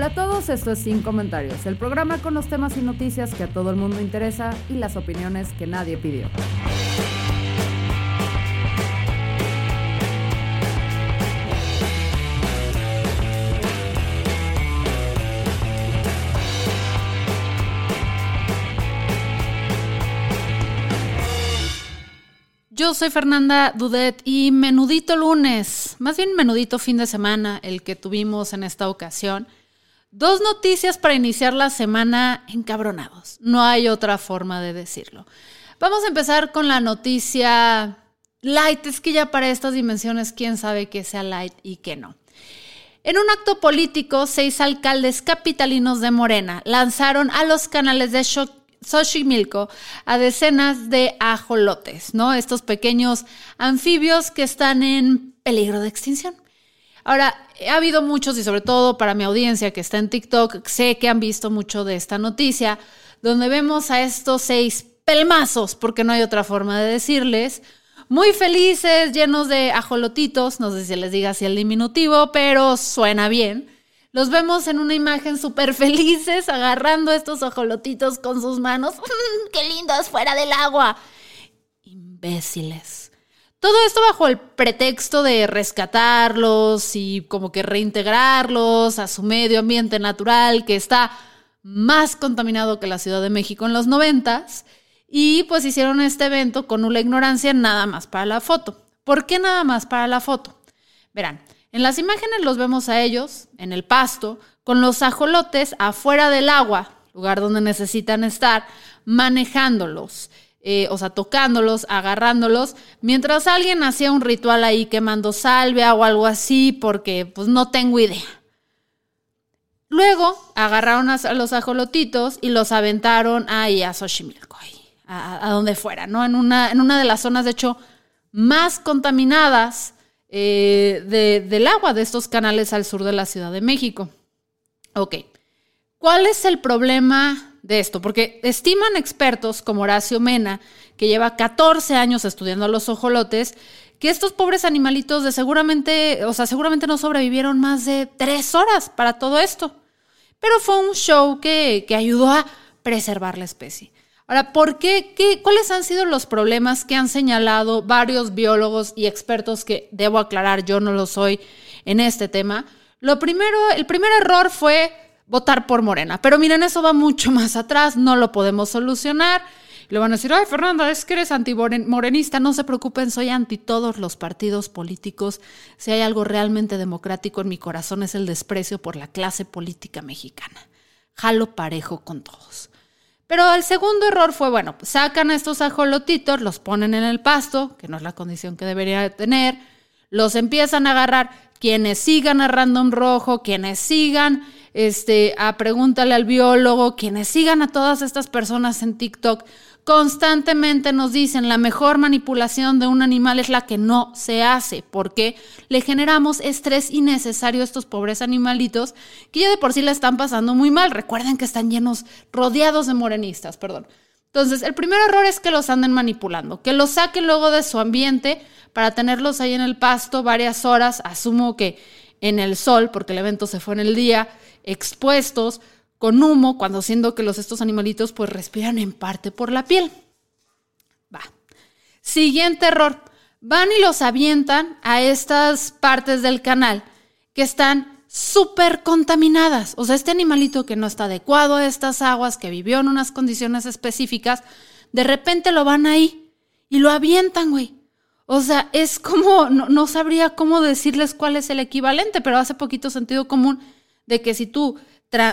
Hola a todos, esto es Sin Comentarios, el programa con los temas y noticias que a todo el mundo interesa y las opiniones que nadie pidió. Yo soy Fernanda Dudet y menudito lunes, más bien menudito fin de semana, el que tuvimos en esta ocasión. Dos noticias para iniciar la semana encabronados. No hay otra forma de decirlo. Vamos a empezar con la noticia light. Es que ya para estas dimensiones, quién sabe qué sea light y qué no. En un acto político, seis alcaldes capitalinos de Morena lanzaron a los canales de Xochimilco a decenas de ajolotes, ¿no? Estos pequeños anfibios que están en peligro de extinción. Ahora, ha habido muchos, y sobre todo para mi audiencia que está en TikTok, sé que han visto mucho de esta noticia, donde vemos a estos seis pelmazos, porque no hay otra forma de decirles, muy felices, llenos de ajolotitos, no sé si les diga así el diminutivo, pero suena bien los vemos en una imagen súper felices agarrando estos ajolotitos con sus manos. ¡Qué lindos fuera del agua! Imbéciles. Todo esto bajo el pretexto de rescatarlos y como que reintegrarlos a su medio ambiente natural que está más contaminado que la Ciudad de México en los noventas. Y pues hicieron este evento con una ignorancia nada más para la foto. ¿Por qué nada más para la foto? Verán, en las imágenes los vemos a ellos, en el pasto, con los ajolotes afuera del agua, lugar donde necesitan estar, manejándolos, eh, o sea, tocándolos, agarrándolos, mientras alguien hacía un ritual ahí quemando salvia o algo así, porque pues no tengo idea. Luego agarraron a, los ajolotitos y los aventaron ahí a Xochimilco, a, a, donde fuera, ¿no? En una, en una de las zonas, de hecho, más contaminadas eh, del agua de estos canales al sur de la Ciudad de México. Ok, ¿cuál es el problema de esto? Porque estiman expertos como Horacio Mena, que lleva 14 años estudiando los ojolotes, que estos pobres animalitos de seguramente, o sea, seguramente no sobrevivieron más de tres horas para todo esto. Pero fue un show que, que ayudó a preservar la especie. Ahora, ¿por qué, qué, ¿cuáles han sido los problemas que han señalado varios biólogos y expertos que debo aclarar, yo no lo soy en este tema? Lo primero, el primer error fue votar por Morena, pero miren, eso va mucho más atrás, no lo podemos solucionar. Le van a decir, ay, Fernanda, es que eres antimorenista. No se preocupen, soy anti todos los partidos políticos. Si hay algo realmente democrático en mi corazón es el desprecio por la clase política mexicana. Jalo parejo con todos. Pero el segundo error fue, bueno, sacan a estos ajolotitos, los ponen en el pasto, que no es la condición que debería tener, los empiezan a agarrar quienes sigan a Random Rojo, quienes sigan este, a Pregúntale al biólogo, quienes sigan a todas estas personas en TikTok, constantemente nos dicen la mejor manipulación de un animal es la que no se hace, porque le generamos estrés innecesario a estos pobres animalitos que ya de por sí le están pasando muy mal. Recuerden que están llenos, rodeados de morenistas, perdón. Entonces, el primer error es que los anden manipulando, que los saquen luego de su ambiente para tenerlos ahí en el pasto varias horas, asumo que en el sol, porque el evento se fue en el día, expuestos, con humo, cuando siendo que los, estos animalitos pues respiran en parte por la piel. Va. Siguiente error. Van y los avientan a estas partes del canal que están súper contaminadas. O sea, este animalito que no está adecuado a estas aguas, que vivió en unas condiciones específicas, de repente lo van ahí y lo avientan, güey. O sea, es como, no, no, sabría cómo decirles cuál es el equivalente, pero hace poquito sentido común de que si tú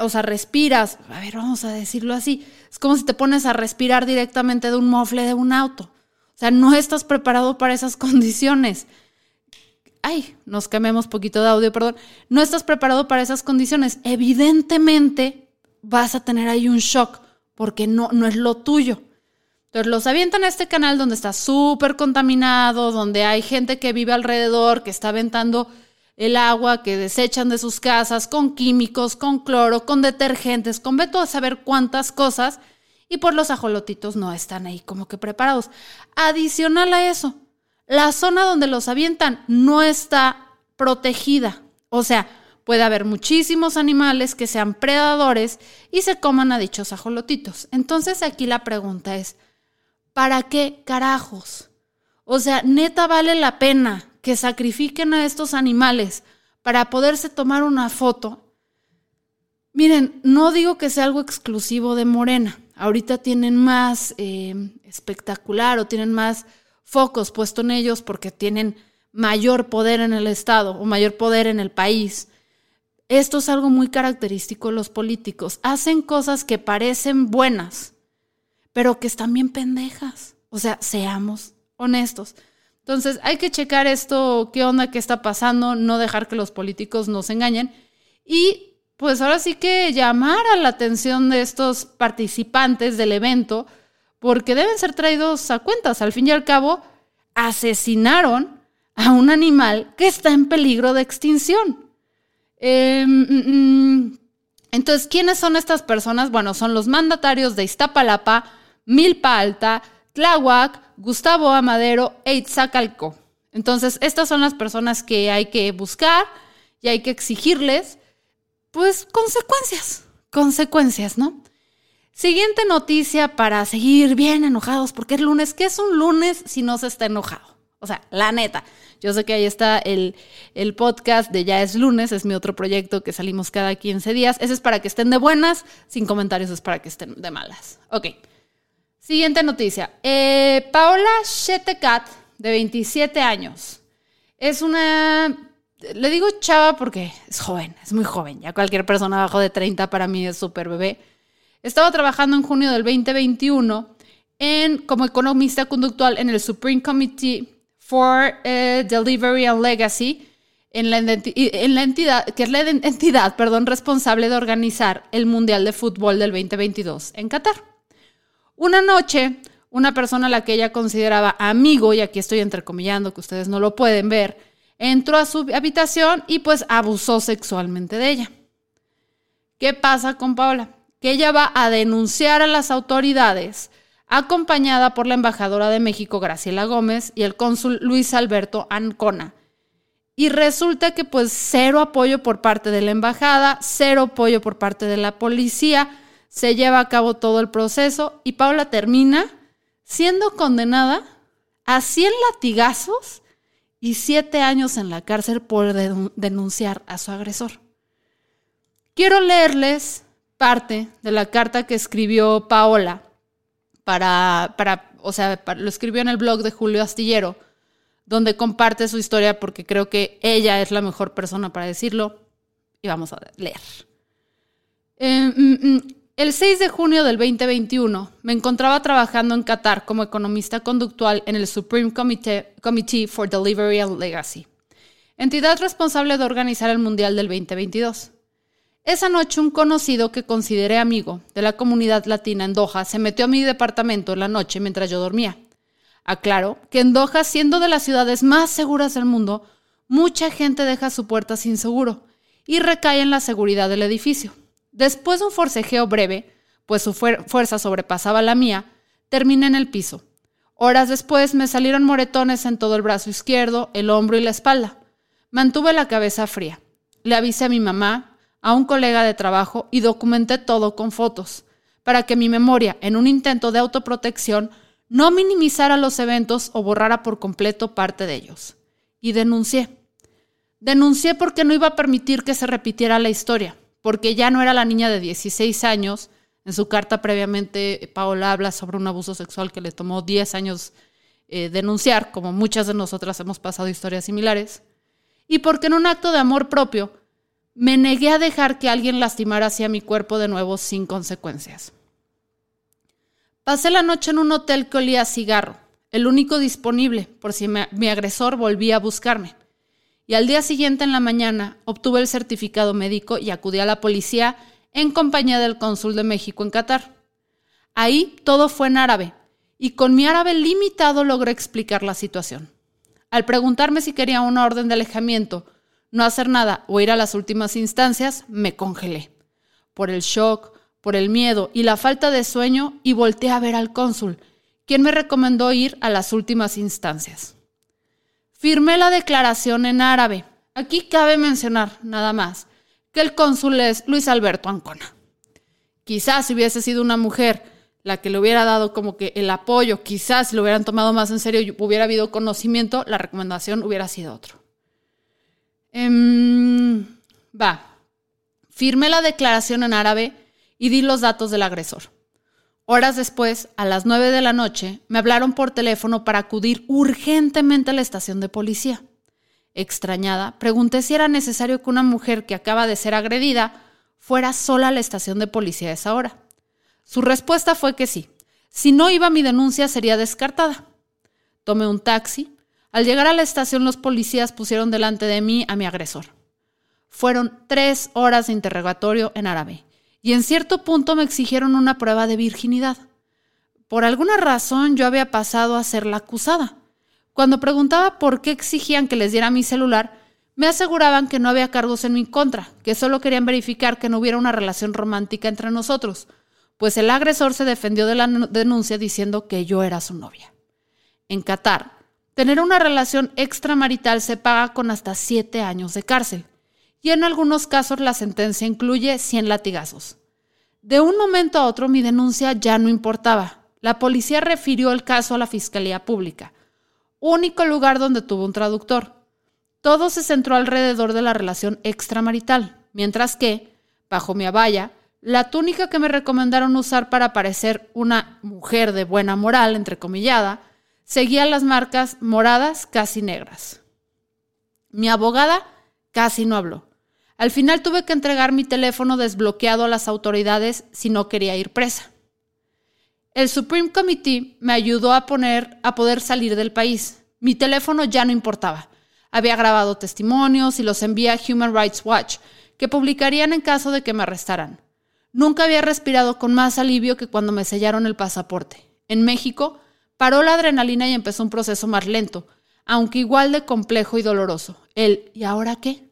o sea, respiras, a ver, vamos a decirlo así, es como si te pones a respirar directamente de un mofle de un auto. O sea, no estás preparado para esas condiciones. Ay, nos cambiamos poquito de audio, perdón. No estás preparado para esas condiciones. Evidentemente vas a tener ahí un shock porque no, no es lo tuyo. Entonces los avientan a este canal donde está súper contaminado, donde hay gente que vive alrededor, que está aventando el agua que desechan de sus casas con químicos, con cloro, con detergentes, con veto a saber cuántas cosas, y por los ajolotitos no están ahí como que preparados. Adicional a eso, la zona donde los avientan no está protegida. O sea, puede haber muchísimos animales que sean predadores y se coman a dichos ajolotitos. Entonces aquí la pregunta es, ¿para qué carajos? O sea, neta vale la pena que sacrifiquen a estos animales para poderse tomar una foto. Miren, no digo que sea algo exclusivo de Morena. Ahorita tienen más eh, espectacular o tienen más focos puesto en ellos porque tienen mayor poder en el Estado o mayor poder en el país. Esto es algo muy característico de los políticos. Hacen cosas que parecen buenas, pero que están bien pendejas. O sea, seamos honestos. Entonces, hay que checar esto, qué onda, qué está pasando, no dejar que los políticos nos engañen. Y pues ahora sí que llamar a la atención de estos participantes del evento, porque deben ser traídos a cuentas. Al fin y al cabo, asesinaron a un animal que está en peligro de extinción. Em, mm, mm. entonces, ¿quiénes son estas personas? Bueno, son los mandatarios de Iztapalapa, Milpa Alta, Tláhuac, Gustavo Amadero e. Entonces, estas son las personas que hay que buscar y hay que exigirles, pues, consecuencias, consecuencias, ¿no? Siguiente noticia para seguir bien enojados, porque es lunes. ¿Qué es un lunes si no se está enojado? O sea, la neta. Yo sé que ahí está el, el, podcast de Ya es lunes, es mi otro proyecto que salimos cada 15 días. Ese es para que estén de buenas, sin comentarios es para que estén de malas. Ok. Siguiente noticia. Eh, Paola Shetekat, de 27 años. Es una... Le digo chava porque es joven, es muy joven. Ya cualquier persona abajo de 30 para mí es súper bebé. Estaba trabajando en junio del 2021 en, como economista conductual en el Supreme Committee for eh, Delivery and Legacy, en la, en la, entidad, que es la entidad perdón, responsable de organizar el Mundial de Fútbol del 2022 en Qatar. Una noche, una persona a la que ella consideraba amigo, y aquí estoy entrecomillando que ustedes no lo pueden ver, entró a su habitación y pues abusó sexualmente de ella. ¿Qué pasa con Paola? Que ella va a denunciar a las autoridades acompañada por la embajadora de México, Graciela Gómez, y el cónsul Luis Alberto Ancona. Y resulta que pues cero apoyo por parte de la embajada, cero apoyo por parte de la policía, se lleva a cabo todo el proceso y Paula termina siendo condenada a 100 latigazos y 7 años en la cárcel por denunciar a su agresor. Quiero leerles parte de la carta que escribió Paola para, para o sea, lo escribió en el blog de Julio Astillero, donde comparte su historia porque creo que ella es la mejor persona para decirlo. Y vamos a leer. Eh, mm, mm, el 6 de junio del 2021 me encontraba trabajando en Qatar como economista conductual en el Supreme Committee, for Delivery and Legacy, entidad responsable de organizar el Mundial del 2022. Esa noche un conocido que consideré amigo de la comunidad latina en Doha se metió a mi departamento en la noche mientras yo dormía. Aclaro que en Doha, siendo de las ciudades más seguras del mundo, mucha gente deja su puerta sin seguro y recae en la seguridad del edificio. Después de un forcejeo breve, pues su fuerza sobrepasaba la mía, terminé en el piso. Horas después me salieron moretones en todo el brazo izquierdo, el hombro y la espalda. Mantuve la cabeza fría. Le avisé a mi mamá, a un colega de trabajo y documenté todo con fotos, para que mi memoria, en un intento de autoprotección, no minimizara los eventos o borrara por completo parte de ellos. Y denuncié. Denuncié porque no iba a permitir que se repitiera la historia porque ya no era la niña de 16 años. En su carta previamente, Paola habla sobre un abuso sexual que le tomó 10 años eh, denunciar, como muchas de nosotras hemos pasado historias similares. Y porque en un acto de amor propio me negué a dejar que alguien lastimara hacia mi cuerpo de nuevo sin consecuencias. Pasé la noche en un hotel que olía a cigarro, el único disponible por si mi agresor volvía a buscarme. Y al día siguiente en la mañana obtuve el certificado médico y acudí a la policía en compañía del cónsul de México en Qatar. Ahí todo fue en árabe, y con mi árabe limitado logré explicar la situación. Al preguntarme si quería una orden de alejamiento no hacer nada o ir a las últimas instancias, me congelé. Por el shock, por el miedo y la falta de sueño, y volteé a ver al cónsul, quien me recomendó ir a las últimas instancias. Firmé la declaración en árabe. Aquí cabe mencionar, nada más, que el cónsul es Luis Alberto Ancona. Quizás si hubiese sido una mujer la que le hubiera dado como que el apoyo, quizás si lo hubieran tomado más en serio y hubiera habido conocimiento, la recomendación hubiera sido otro. Em, va. Firmé la declaración en árabe y di los datos del agresor. Horas después, a las 9 de la noche, me hablaron por teléfono para acudir urgentemente a la estación de policía. Extrañada, pregunté si era necesario que una mujer que acaba de ser agredida fuera sola a la estación de policía a esa hora. Su respuesta fue que sí. Si no iba mi denuncia sería descartada. Tomé un taxi, al llegar a la estación, los policías pusieron delante de mí a mi agresor. Fueron tres horas de interrogatorio en árabe y en cierto punto me exigieron una prueba de virginidad. Por alguna razón yo había pasado a ser la acusada. Cuando preguntaba por qué exigían que les diera mi celular, me aseguraban que no había cargos en mi contra, que solo querían verificar que no hubiera una relación romántica entre nosotros, pues el agresor se defendió de la denuncia diciendo que yo era su novia. En Qatar, Tener una relación extramarital se paga con hasta siete años de cárcel y en algunos casos la sentencia incluye 100 latigazos. De un momento a otro mi denuncia ya no importaba. La policía refirió el caso a la Fiscalía Pública, único lugar donde tuvo un traductor. Todo se centró alrededor de la relación extramarital, mientras que, bajo mi abaya, la túnica que me recomendaron usar para parecer una mujer de buena moral, entrecomillada, seguía las marcas moradas casi negras. Mi abogada casi no habló. Al final tuve que entregar mi teléfono desbloqueado a las autoridades si no quería ir presa. El Supreme Committee me ayudó a poner a poder salir del país. Mi teléfono ya no importaba. Había grabado testimonios y los envié a Human Rights Watch, que publicarían en caso de que me arrestaran. Nunca había respirado con más alivio que cuando me sellaron el pasaporte. En México, Paró la adrenalina y empezó un proceso más lento, aunque igual de complejo y doloroso. El ¿y ahora qué?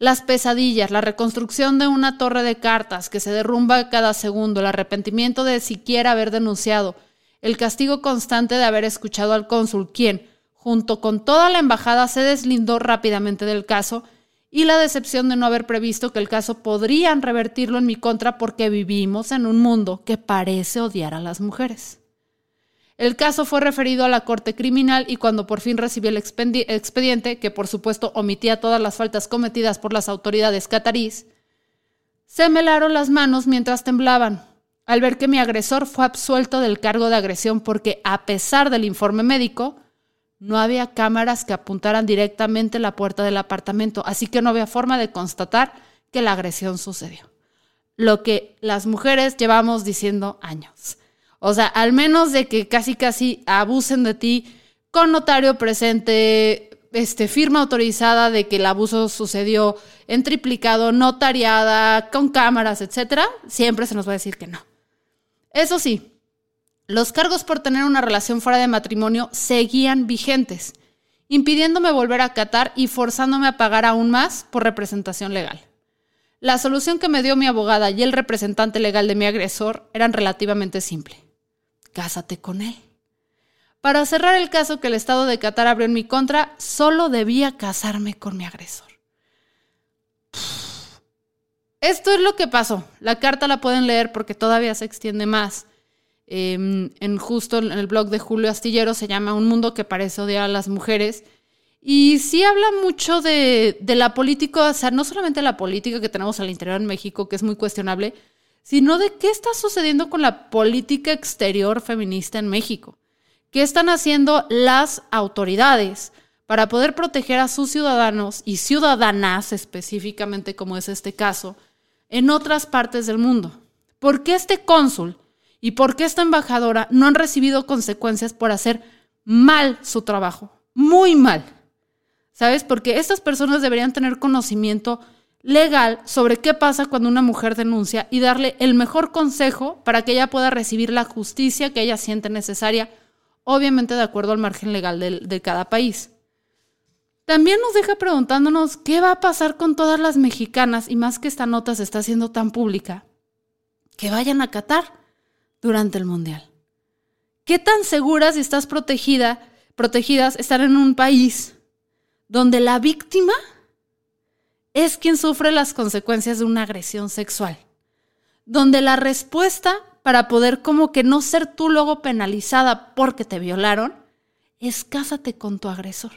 Las pesadillas, la reconstrucción de una torre de cartas que se derrumba cada segundo, el arrepentimiento de siquiera haber denunciado, el castigo constante de haber escuchado al cónsul, quien, junto con toda la embajada, se deslindó rápidamente del caso, y la decepción de no haber previsto que el caso podrían revertirlo en mi contra porque vivimos en un mundo que parece odiar a las mujeres. El caso fue referido a la Corte Criminal y cuando por fin recibí el expediente, que por supuesto omitía todas las faltas cometidas por las autoridades catarís, se me helaron las manos mientras temblaban al ver que mi agresor fue absuelto del cargo de agresión porque, a pesar del informe médico, no había cámaras que apuntaran directamente la puerta del apartamento, así que no había forma de constatar que la agresión sucedió. Lo que las mujeres llevamos diciendo años. O sea, al menos de que casi casi abusen de ti con notario presente, este, firma autorizada de que el abuso sucedió en triplicado, notariada, con cámaras, etcétera, siempre se nos va a decir que no. Eso sí, los cargos por tener una relación fuera de matrimonio seguían vigentes, impidiéndome volver a Qatar y forzándome a pagar aún más por representación legal. La solución que me dio mi abogada y el representante legal de mi agresor eran relativamente simples cásate con él. Para cerrar el caso que el Estado de Qatar abrió en mi contra, solo debía casarme con mi agresor. Esto es lo que pasó. La carta la pueden leer porque todavía se extiende más. Em, en justo en el blog de Julio Astillero se llama Un mundo que parece odiar a las mujeres. Y sí habla mucho de, de la política, o sea, no solamente la política que tenemos al interior en México, que es muy cuestionable, sino de qué está sucediendo con la política exterior feminista en México. ¿Qué están haciendo las autoridades para poder proteger a sus ciudadanos y ciudadanas específicamente como es este caso, en otras partes del mundo. ¿Por qué este cónsul y por qué esta embajadora no han recibido consecuencias por hacer mal su trabajo? Muy mal. ¿Sabes? Porque estas personas deberían tener conocimiento legal sobre qué pasa cuando una mujer denuncia y darle el mejor consejo para que ella pueda recibir la justicia que ella siente necesaria, obviamente de acuerdo al margen legal de, de cada país. También nos deja preguntándonos qué va a pasar con todas las mexicanas, y más que esta nota se está haciendo tan pública, que vayan a Qatar durante el Mundial. ¿Qué tan seguras y estás protegida, protegidas estar en un país donde la víctima es quien sufre las consecuencias de una agresión sexual, donde la respuesta para poder como que no ser tú luego penalizada porque te violaron es cásate con tu agresor.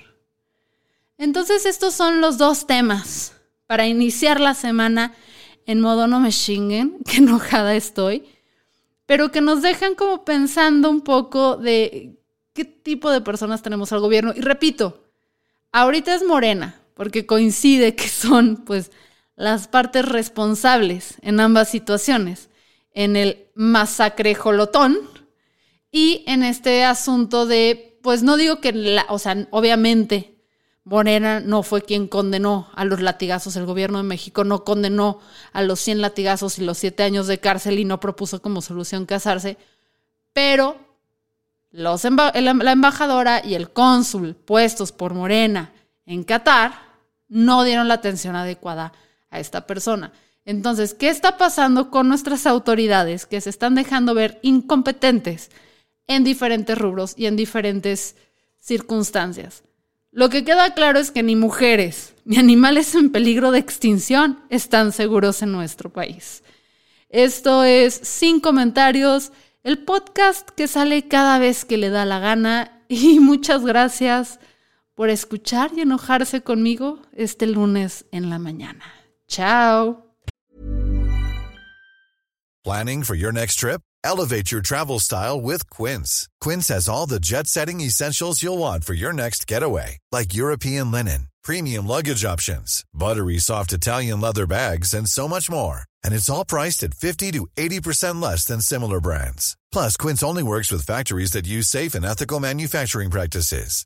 Entonces estos son los dos temas para iniciar la semana en modo no me chinguen, que enojada estoy, pero que nos dejan como pensando un poco de qué tipo de personas tenemos al gobierno. Y repito, ahorita es Morena, porque coincide que son pues las partes responsables en ambas situaciones, en el masacre jolotón y en este asunto de, pues no digo que, la, o sea, obviamente Morena no fue quien condenó a los latigazos, el gobierno de México no condenó a los 100 latigazos y los 7 años de cárcel y no propuso como solución casarse, pero la embajadora y el cónsul puestos por Morena en Qatar no dieron la atención adecuada a esta persona. Entonces, ¿qué está pasando con nuestras autoridades que se están dejando ver incompetentes en diferentes rubros y en diferentes circunstancias? Lo que queda claro es que ni mujeres ni animales en peligro de extinción están seguros en nuestro país. Esto es Sin Comentarios, el podcast que sale cada vez que le da la gana y muchas gracias por escuchar y enojarse conmigo este lunes en la mañana. Chao. Planning for your next trip? Elevate your travel style with Quince. Quince has all the jet-setting essentials you'll want for your next getaway, like European linen, premium luggage options, buttery soft Italian leather bags, and so much more. And it's all priced at 50 to 80% less than similar brands. Plus, Quince only works with factories that use safe and ethical manufacturing practices.